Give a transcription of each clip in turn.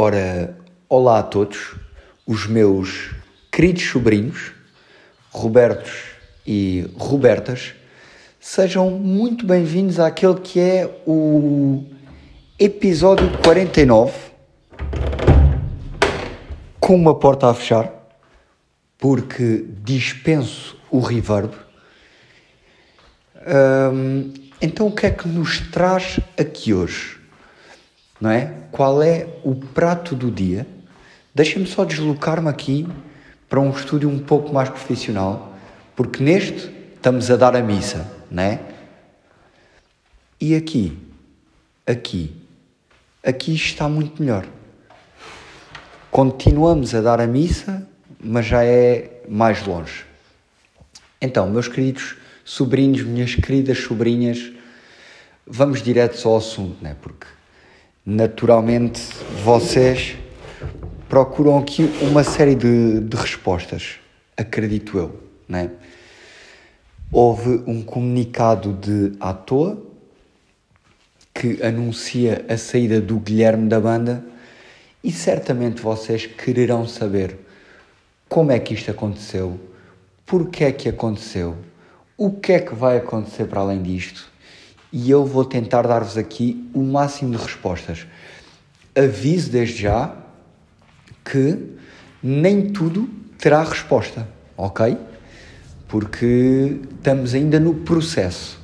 Ora, olá a todos, os meus queridos sobrinhos, Robertos e Robertas, sejam muito bem-vindos àquele que é o episódio 49, com uma porta a fechar, porque dispenso o reverb. Hum, então, o que é que nos traz aqui hoje? Não é? Qual é o prato do dia? Deixa-me só deslocar-me aqui para um estúdio um pouco mais profissional, porque neste estamos a dar a missa, não é? E aqui, aqui, aqui está muito melhor. Continuamos a dar a missa, mas já é mais longe. Então, meus queridos sobrinhos, minhas queridas sobrinhas, vamos direto ao assunto, né? Porque naturalmente vocês procuram aqui uma série de, de respostas, acredito eu, né? Houve um comunicado de à toa que anuncia a saída do Guilherme da banda e certamente vocês quererão saber como é que isto aconteceu, porque é que aconteceu, o que é que vai acontecer para além disto e eu vou tentar dar-vos aqui o máximo de respostas. Aviso desde já que nem tudo terá resposta, ok? Porque estamos ainda no processo.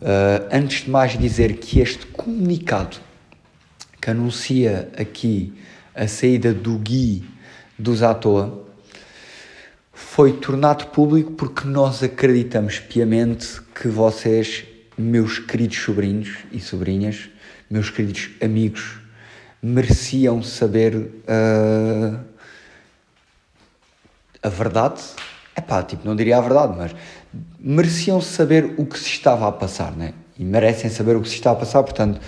Uh, antes de mais dizer que este comunicado que anuncia aqui a saída do Gui dos à toa foi tornado público porque nós acreditamos piamente que vocês meus queridos sobrinhos e sobrinhas, meus queridos amigos, mereciam saber uh, a verdade. É pá, tipo, não diria a verdade, mas mereciam saber o que se estava a passar, né? E merecem saber o que se está a passar, portanto,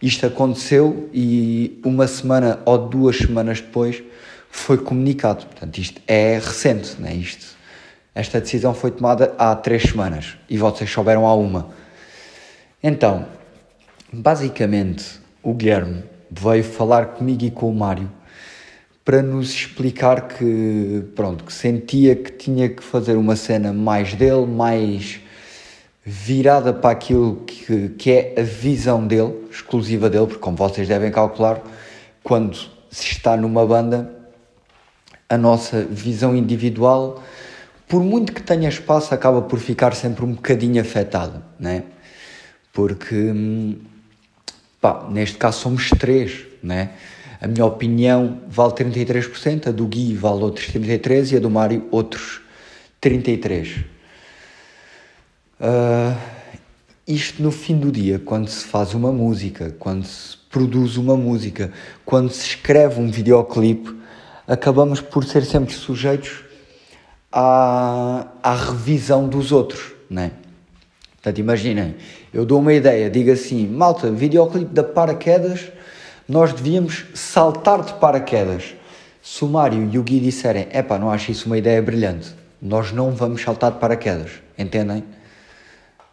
isto aconteceu e uma semana ou duas semanas depois foi comunicado. Portanto, isto é recente, né? Isto, esta decisão foi tomada há três semanas e vocês souberam há uma. Então, basicamente, o Guilherme veio falar comigo e com o Mário para nos explicar que, pronto, que sentia que tinha que fazer uma cena mais dele, mais virada para aquilo que, que é a visão dele, exclusiva dele, porque como vocês devem calcular, quando se está numa banda, a nossa visão individual, por muito que tenha espaço, acaba por ficar sempre um bocadinho afetada, né? Porque pá, neste caso somos três, né? A minha opinião vale 33%, a do Gui vale outros 33% e a do Mário outros 33%. Uh, ah, isto no fim do dia, quando se faz uma música, quando se produz uma música, quando se escreve um videoclipe, acabamos por ser sempre sujeitos à, à revisão dos outros, né? Portanto, imaginem, eu dou uma ideia, digo assim, malta, videoclipe da paraquedas, nós devíamos saltar de paraquedas. Se o Mário e o Gui disserem, epá, não acho isso uma ideia brilhante, nós não vamos saltar de paraquedas, entendem?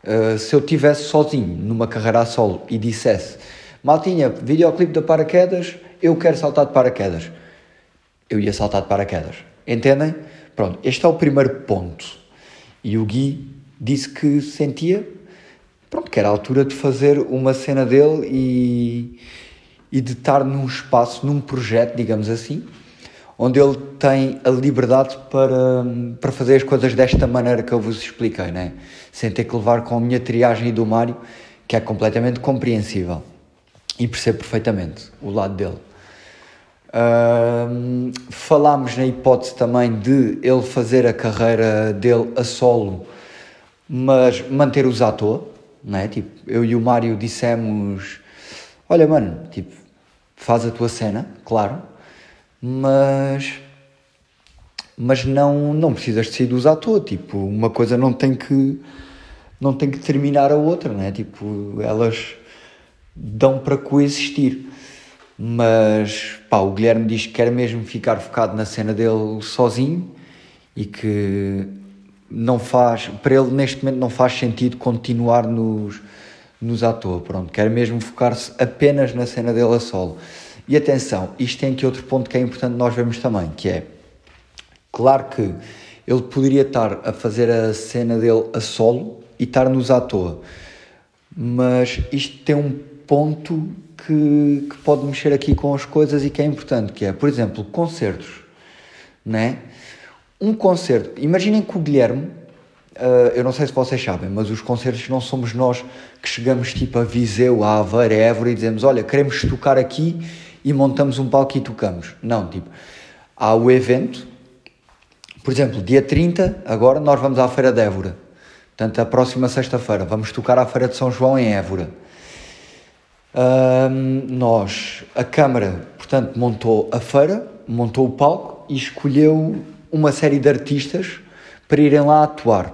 Uh, se eu estivesse sozinho numa carreira a solo e dissesse, maltinha, videoclipe da paraquedas, eu quero saltar de paraquedas, eu ia saltar de paraquedas, entendem? Pronto, este é o primeiro ponto. E o Gui disse que sentia pronto, que era a altura de fazer uma cena dele e, e de estar num espaço, num projeto, digamos assim, onde ele tem a liberdade para, para fazer as coisas desta maneira que eu vos expliquei, né? sem ter que levar com a minha triagem do Mário, que é completamente compreensível e percebo perfeitamente o lado dele. Uh, falámos na hipótese também de ele fazer a carreira dele a solo mas manter-os à toa, não é? Tipo, eu e o Mário dissemos: Olha, mano, tipo, faz a tua cena, claro, mas. Mas não, não precisas de sair à toa, tipo, uma coisa não tem que não tem que terminar a outra, não é? Tipo, elas dão para coexistir. Mas, pá, o Guilherme diz que quer mesmo ficar focado na cena dele sozinho e que não faz, para ele neste momento não faz sentido continuar nos, nos à toa, pronto, quer mesmo focar-se apenas na cena dele a solo. E atenção, isto tem aqui outro ponto que é importante nós vermos também, que é, claro que ele poderia estar a fazer a cena dele a solo e estar-nos à toa, mas isto tem um ponto que, que pode mexer aqui com as coisas e que é importante, que é, por exemplo, concertos, né? Um concerto, imaginem que o Guilherme Uh, eu não sei se vocês sabem, mas os concertos não somos nós que chegamos tipo a Viseu, a Aveiro, a Évora e dizemos: Olha, queremos tocar aqui e montamos um palco e tocamos. Não, tipo, há o evento, por exemplo, dia 30, agora nós vamos à Feira de Évora. Portanto, a próxima sexta-feira vamos tocar à Feira de São João em Évora. Nós, a Câmara, portanto, montou a feira, montou o palco e escolheu uma série de artistas para irem lá atuar.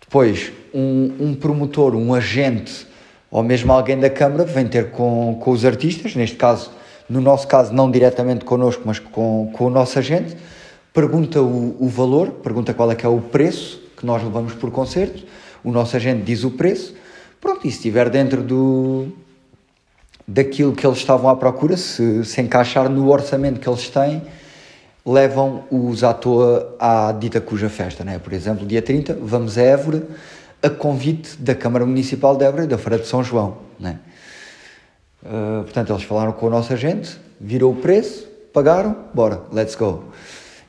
Depois, um, um promotor, um agente ou mesmo alguém da Câmara vem ter com, com os artistas, neste caso, no nosso caso, não diretamente connosco, mas com, com o nosso agente, pergunta o, o valor, pergunta qual é que é o preço que nós levamos por concerto, o nosso agente diz o preço, pronto, e se estiver dentro do, daquilo que eles estavam à procura, se, se encaixar no orçamento que eles têm, levam-os à toa à dita cuja festa. Né? Por exemplo, dia 30, vamos a Évora, a convite da Câmara Municipal de Évora e da Feira de São João. Né? Uh, portanto, eles falaram com o nosso agente, virou o preço, pagaram, bora, let's go.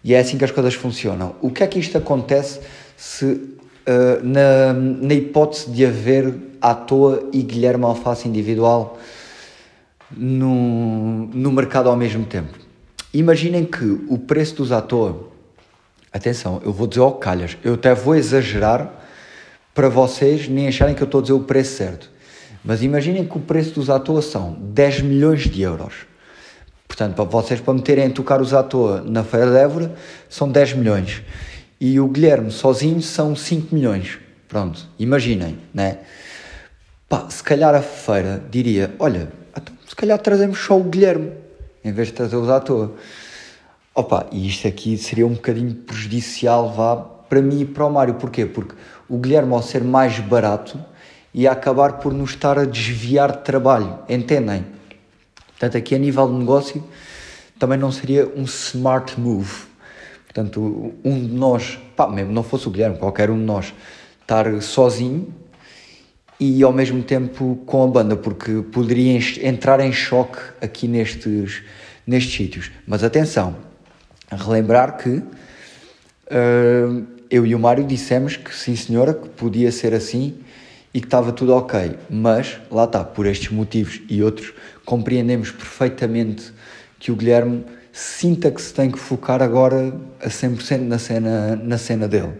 E é assim que as coisas funcionam. O que é que isto acontece se, uh, na, na hipótese de haver à toa e Guilherme Alface individual no, no mercado ao mesmo tempo? Imaginem que o preço dos toa, atenção, eu vou dizer ao calhas, eu até vou exagerar para vocês nem acharem que eu estou a dizer o preço certo. Mas imaginem que o preço dos toa são 10 milhões de euros. Portanto, para vocês para meterem a tocar os toa na Feira de Évora, são 10 milhões. E o Guilherme sozinho são 5 milhões. Pronto, imaginem, né? Pá, se calhar a feira diria: olha, então, se calhar trazemos só o Guilherme em vez de trazê-los à toa. Opa, e isto aqui seria um bocadinho prejudicial, vá, para mim e para o Mário. Porquê? Porque o Guilherme, ao ser mais barato, ia acabar por nos estar a desviar de trabalho, entendem? Portanto, aqui a nível de negócio, também não seria um smart move. Portanto, um de nós, pá, mesmo não fosse o Guilherme, qualquer um de nós, estar sozinho e ao mesmo tempo com a banda, porque poderia entrar em choque aqui nestes, nestes sítios. Mas atenção, relembrar que uh, eu e o Mário dissemos que sim senhora, que podia ser assim e que estava tudo ok, mas lá está, por estes motivos e outros, compreendemos perfeitamente que o Guilherme sinta que se tem que focar agora a 100% na cena, na cena dele.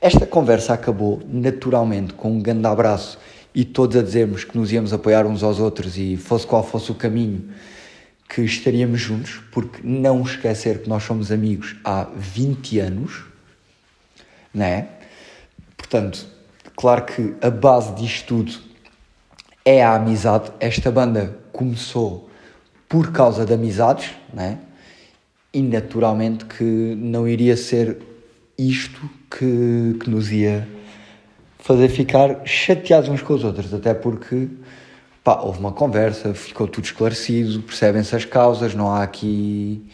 Esta conversa acabou naturalmente com um grande abraço e todos a dizermos que nos íamos apoiar uns aos outros e fosse qual fosse o caminho que estaríamos juntos, porque não esquecer que nós somos amigos há 20 anos, não é? Portanto, claro que a base disto tudo é a amizade. Esta banda começou por causa de amizades, não é? E naturalmente que não iria ser isto que, que nos ia fazer ficar chateados uns com os outros, até porque pá, houve uma conversa, ficou tudo esclarecido, percebem-se as causas, não há aqui.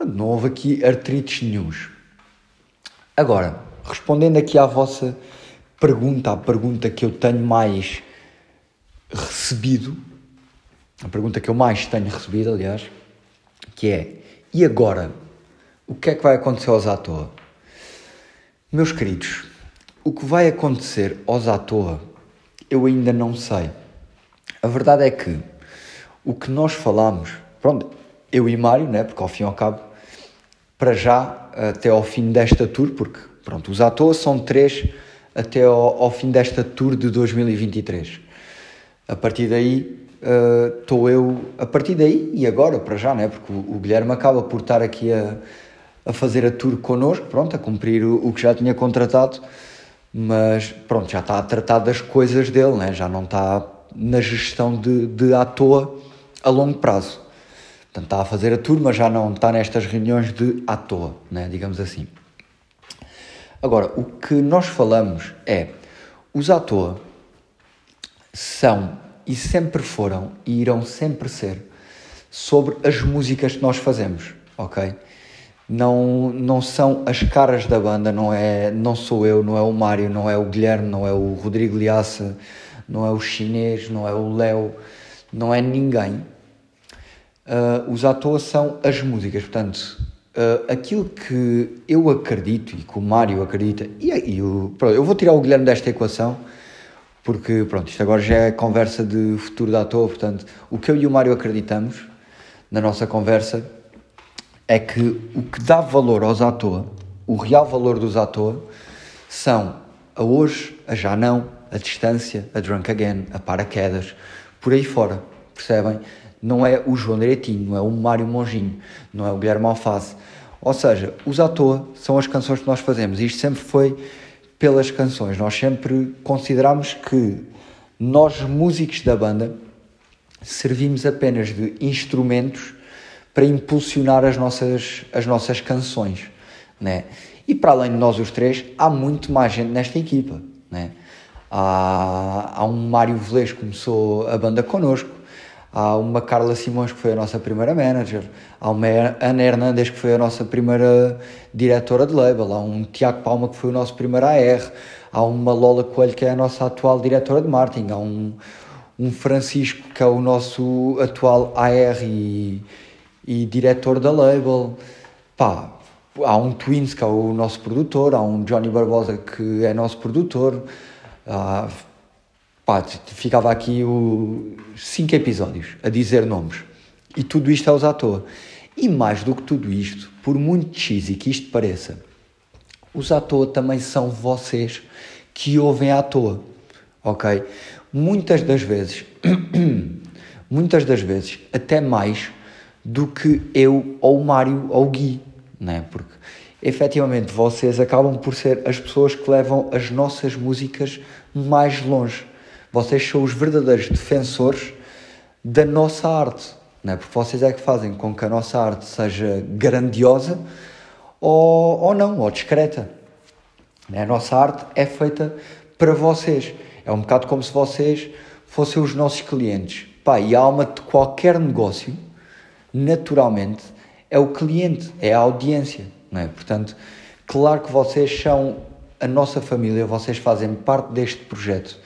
Não houve aqui artrites nenhums. Agora, respondendo aqui à vossa pergunta, a pergunta que eu tenho mais recebido, a pergunta que eu mais tenho recebido, aliás, que é: e agora? O que é que vai acontecer aos à toa? Meus queridos, o que vai acontecer aos à toa, eu ainda não sei. A verdade é que o que nós falamos, pronto, eu e Mário, né, porque ao fim e ao cabo, para já, até ao fim desta tour, porque pronto, os à toa são três até ao, ao fim desta tour de 2023. A partir daí, estou uh, eu, a partir daí e agora, para já, né, porque o, o Guilherme acaba por estar aqui a a fazer a tour connosco, pronto, a cumprir o, o, que já tinha contratado, mas pronto, já está a tratar das coisas dele, né? já não está na gestão de, de à toa a longo prazo. Portanto, está a fazer a tour, mas já não está nestas reuniões de à toa, né? digamos assim. Agora, o que nós falamos é, os à toa são e sempre foram e irão sempre ser sobre as músicas que nós fazemos, ok? Não, não são as caras da banda, não, é, não sou eu, não é o Mário, não é o Guilherme, não é o Rodrigo Liaça, não é o Chinês, não é o Léo, não é ninguém. Uh, os atores são as músicas, portanto, uh, aquilo que eu acredito e que o Mário acredita, e, e o, pronto, eu vou tirar o Guilherme desta equação, porque pronto, isto agora já é conversa de futuro da toa, portanto, o que eu e o Mário acreditamos na nossa conversa é que o que dá valor aos à toa, o real valor dos à toa, são a hoje, a já não, a distância, a drunk again, a paraquedas, por aí fora, percebem? Não é o João Direitinho, não é o Mário Monginho, não é o Guilherme Alface. Ou seja, os à toa são as canções que nós fazemos. Isto sempre foi pelas canções. Nós sempre consideramos que nós, músicos da banda, servimos apenas de instrumentos para impulsionar as nossas, as nossas canções. Né? E para além de nós os três, há muito mais gente nesta equipa. Né? Há, há um Mário Velez que começou a banda connosco, há uma Carla Simões que foi a nossa primeira manager, há uma Ana Hernandes que foi a nossa primeira diretora de label, há um Tiago Palma que foi o nosso primeiro AR, há uma Lola Coelho que é a nossa atual diretora de marketing, há um, um Francisco que é o nosso atual AR e, e diretor da label. Pá, há um Twins que é o nosso produtor, há um Johnny Barbosa que é nosso produtor. Ah, pá, ficava aqui o cinco episódios a dizer nomes. E tudo isto é usar à toa. E mais do que tudo isto, por muito cheesy que isto pareça, os à toa também são vocês que ouvem à toa, ok? muitas das vezes, muitas das vezes, até mais do que eu ou o Mário ou o Gui, né? Porque efetivamente vocês acabam por ser as pessoas que levam as nossas músicas mais longe. Vocês são os verdadeiros defensores da nossa arte, né? Porque vocês é que fazem com que a nossa arte seja grandiosa ou, ou não, ou discreta. A nossa arte é feita para vocês. É um bocado como se vocês fossem os nossos clientes. Pá, e a alma de qualquer negócio, naturalmente, é o cliente, é a audiência. Não é? Portanto, claro que vocês são a nossa família, vocês fazem parte deste projeto.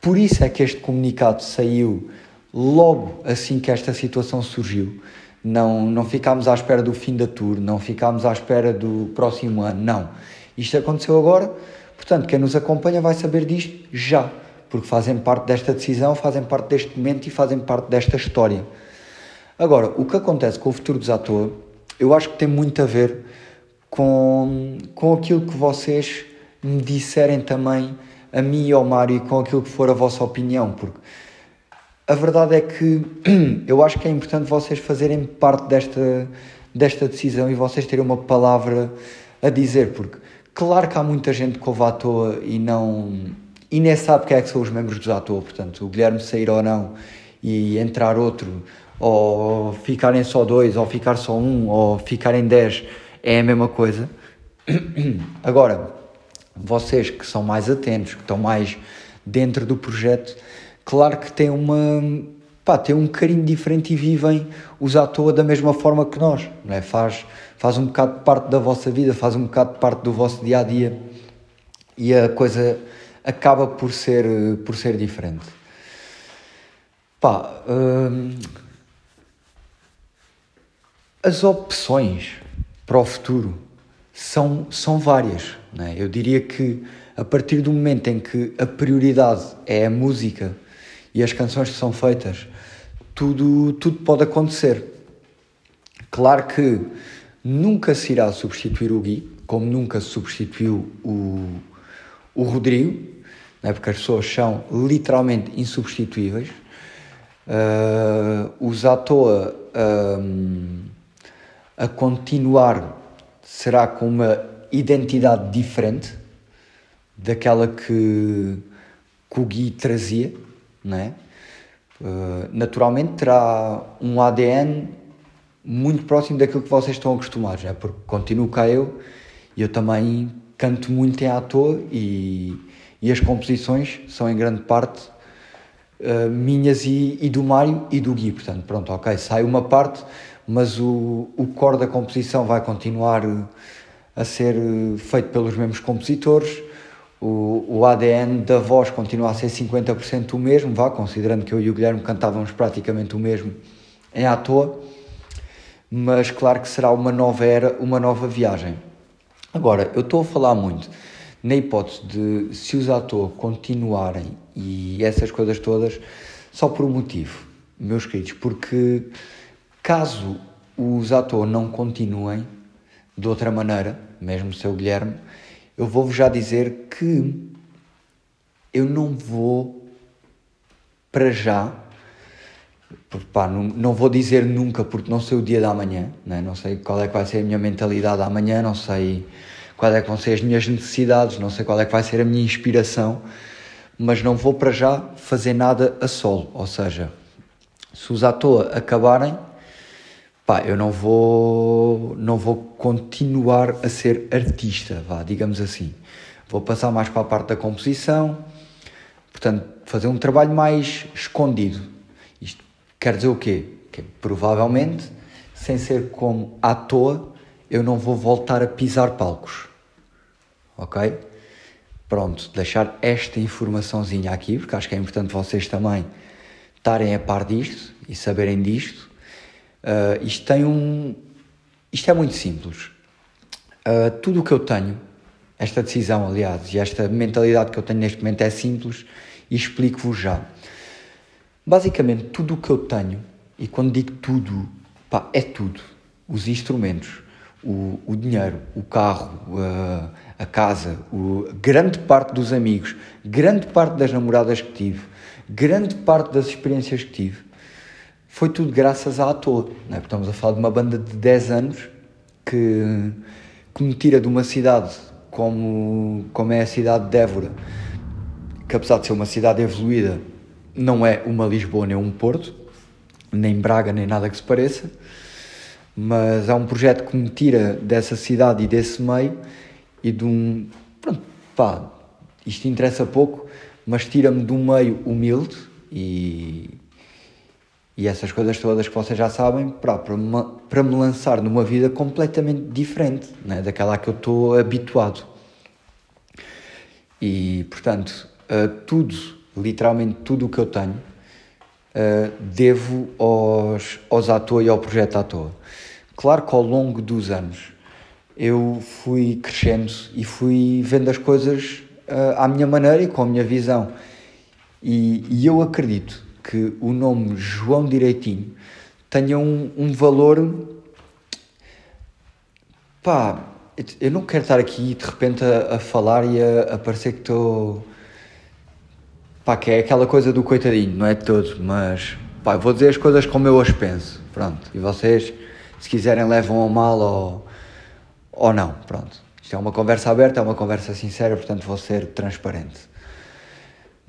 Por isso é que este comunicado saiu logo assim que esta situação surgiu. Não, não ficámos à espera do fim da tour, não ficámos à espera do próximo ano, não. Isto aconteceu agora Portanto, quem nos acompanha vai saber disto já, porque fazem parte desta decisão, fazem parte deste momento e fazem parte desta história. Agora, o que acontece com o futuro dos atores, eu acho que tem muito a ver com, com aquilo que vocês me disserem também a mim e ao Mário e com aquilo que for a vossa opinião, porque a verdade é que eu acho que é importante vocês fazerem parte desta, desta decisão e vocês terem uma palavra a dizer, porque Claro que há muita gente que ouve à toa e não. e nem sabe quem é que são os membros dos à toa, portanto, o Guilherme sair ou não e entrar outro, ou ficarem só dois, ou ficar só um, ou ficarem dez, é a mesma coisa. Agora, vocês que são mais atentos, que estão mais dentro do projeto, claro que têm uma. Pá, têm um carinho diferente e vivem os à toa da mesma forma que nós, não é? Faz, faz um bocado de parte da vossa vida, faz um bocado de parte do vosso dia a dia e a coisa acaba por ser, por ser diferente. Pá, hum, as opções para o futuro são, são várias. Né? Eu diria que a partir do momento em que a prioridade é a música e as canções que são feitas, tudo, tudo pode acontecer. Claro que nunca se irá substituir o Gui, como nunca se substituiu o, o Rodrigo, né, porque as pessoas são literalmente insubstituíveis. Uh, os à toa um, a continuar será com uma identidade diferente daquela que, que o Gui trazia, né? Uh, naturalmente terá um ADN muito próximo daquilo que vocês estão acostumados, é? porque continuo cá eu e eu também canto muito em à toa e, e as composições são em grande parte uh, minhas e, e, do Mário e do Gui. Portanto, pronto, ok, sai uma parte, mas o, o core da composição vai continuar a ser feito pelos mesmos compositores. O, o ADN da voz continua a ser 50% o mesmo, vá, considerando que eu e o Guilherme cantávamos praticamente o mesmo em à toa, mas claro que será uma nova era, uma nova viagem. Agora, eu estou a falar muito na hipótese de se os atores continuarem e essas coisas todas, só por um motivo, meus queridos, porque caso os atores não continuem de outra maneira, mesmo o seu Guilherme, eu vou-vos já dizer que eu não vou para já, pá, não, não vou dizer nunca porque não sei o dia da manhã, né? não sei qual é que vai ser a minha mentalidade amanhã, não sei quais é que vão ser as minhas necessidades, não sei qual é que vai ser a minha inspiração, mas não vou para já fazer nada a solo. Ou seja, se os à toa acabarem, pá, eu não vou, não vou continuar a ser artista, vá, digamos assim. Vou passar mais para a parte da composição, portanto, fazer um trabalho mais escondido. Isto quer dizer o quê? Que provavelmente, sem ser como à toa, eu não vou voltar a pisar palcos ok? Pronto, deixar esta informaçãozinha aqui, porque acho que é importante vocês também estarem a par disto e saberem disto. Uh, isto tem um. Isto é muito simples. Uh, tudo o que eu tenho, esta decisão, aliás, e esta mentalidade que eu tenho neste momento é simples e explico-vos já. Basicamente, tudo o que eu tenho, e quando digo tudo, pá, é tudo. Os instrumentos, o, o dinheiro, o carro, uh, a casa, o, grande parte dos amigos, grande parte das namoradas que tive, grande parte das experiências que tive, foi tudo graças à toa. Não é? Estamos a falar de uma banda de 10 anos que, que me tira de uma cidade como, como é a cidade de Évora, que apesar de ser uma cidade evoluída, não é uma Lisboa nem um Porto, nem Braga, nem nada que se pareça, mas é um projeto que me tira dessa cidade e desse meio e de um. Pronto, pá, isto interessa pouco, mas tira-me de um meio humilde e. E essas coisas todas que vocês já sabem, para, para, me, lançar numa vida completamente diferente né, daquela que eu estou habituado. E, portanto, tudo, literalmente tudo o que eu tenho, devo aos, aos à toa e ao projeto à toa. Claro que ao longo dos anos eu fui crescendo e fui vendo as coisas à minha maneira e com a minha visão. E, e, eu acredito que o nome João Direitinho tenha um, um valor. Pá, eu não quero estar aqui de repente a, a falar e a, a parecer que estou. Pá, que é aquela coisa do coitadinho, não é de todo, mas pá, vou dizer as coisas como eu as penso. Pronto, e vocês, se quiserem, levam ao mal ou ou não. Pronto. Isto é uma conversa aberta, é uma conversa sincera, portanto vou ser transparente.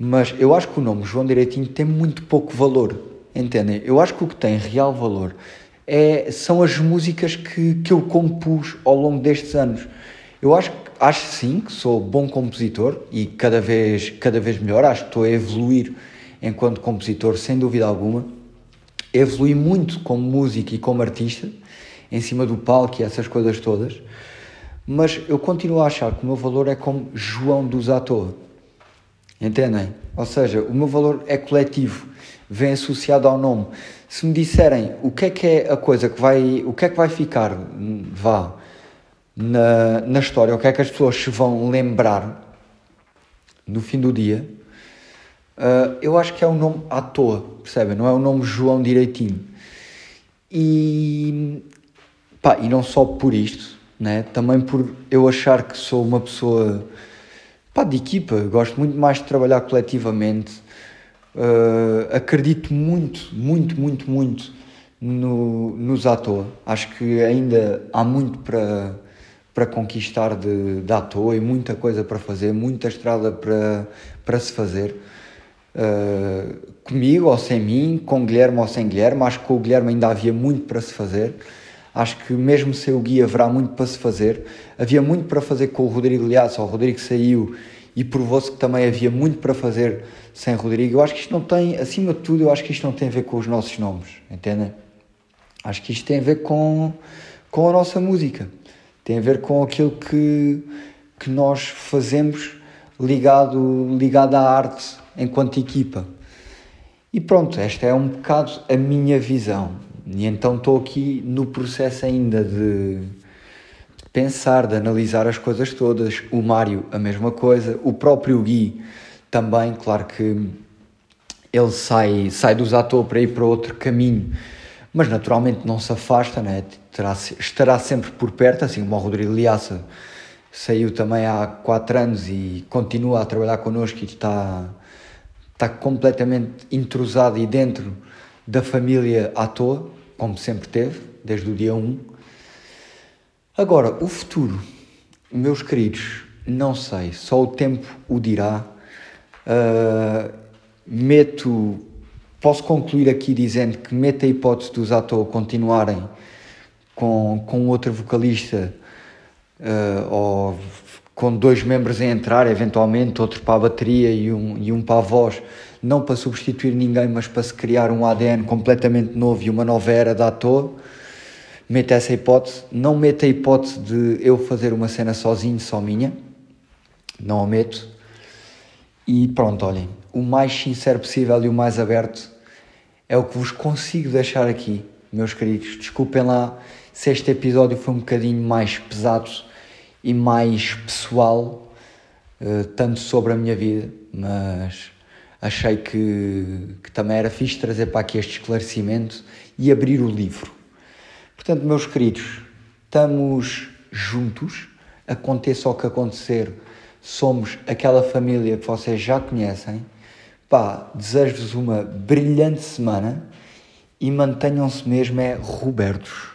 Mas eu acho que o nome João Direitinho tem muito pouco valor, entendem? Eu acho que o que tem real valor é, são as músicas que, que eu compus ao longo destes anos. Eu acho, acho sim que sou bom compositor e cada vez, cada vez melhor, acho que estou a evoluir enquanto compositor, sem dúvida alguma. Evolui muito como músico e como artista, em cima do palco e essas coisas todas mas eu continuo a achar que o meu valor é como João dos toa. Entendem? Ou seja, o meu valor é coletivo, vem associado ao nome. Se me disserem o que é que é a coisa que vai, o que é que vai ficar, vá, na, na história, o que é que as pessoas se vão lembrar no fim do dia, uh, eu acho que é o nome à toa, percebem? Não é o nome João direitinho. E, pá, e não só por isto, né? também por eu achar que sou uma pessoa pá, de equipa, gosto muito mais de trabalhar coletivamente, uh, acredito muito, muito, muito, muito no, nos à. Acho que ainda há muito para, para conquistar de, de à toa e muita coisa para fazer, muita estrada para, para se fazer. Uh, comigo ou sem mim, com Guilherme ou sem Guilherme, acho que com o Guilherme ainda havia muito para se fazer. Acho que mesmo sem o Gui haverá muito para se fazer. Havia muito para fazer com o Rodrigo Liasso, o Rodrigo saiu e provou-se que também havia muito para fazer sem Rodrigo. Eu acho que isto não tem, acima de tudo, eu acho que isto não tem a ver com os nossos nomes, entendem? Acho que isto tem a ver com, com a nossa música, tem a ver com aquilo que, que nós fazemos ligado, ligado à arte enquanto equipa. E pronto, esta é um bocado a minha visão. E então estou aqui no processo ainda de, pensar, de analisar as coisas todas. O Mário, a mesma coisa. O próprio Gui também, claro que ele sai, sai dos atores para ir para outro caminho, mas naturalmente não se afasta, né? Terá, estará sempre por perto, assim como o Rodrigo Liaça saiu também há quatro anos e continua a trabalhar connosco e está, está completamente intrusado e dentro da família à toa, como sempre teve, desde o dia 1. Agora, o futuro, meus queridos, não sei, só o tempo o dirá. Uh, meto, posso concluir aqui dizendo que meto a hipótese dos atores continuarem com, com outro vocalista uh, ou com dois membros a entrar, eventualmente, outro para a bateria e um, e um para a voz, não para substituir ninguém, mas para se criar um ADN completamente novo e uma nova era da toa. Mete essa hipótese. Não mete a hipótese de eu fazer uma cena sozinho, só minha. Não a meto. E pronto, olhem, o mais sincero possível e o mais aberto é o que vos consigo deixar aqui, meus queridos. Desculpem lá se este episódio foi um bocadinho mais pesado e mais pessoal, uh, tanto sobre a minha vida, mas achei que, que também era fixe trazer para aqui este esclarecimento e abrir o livro. Portanto, meus queridos, estamos juntos, aconteça o que acontecer somos aquela família que vocês já conhecem. Pá, desejo-vos uma brilhante semana e mantenham-se mesmo é Robertos.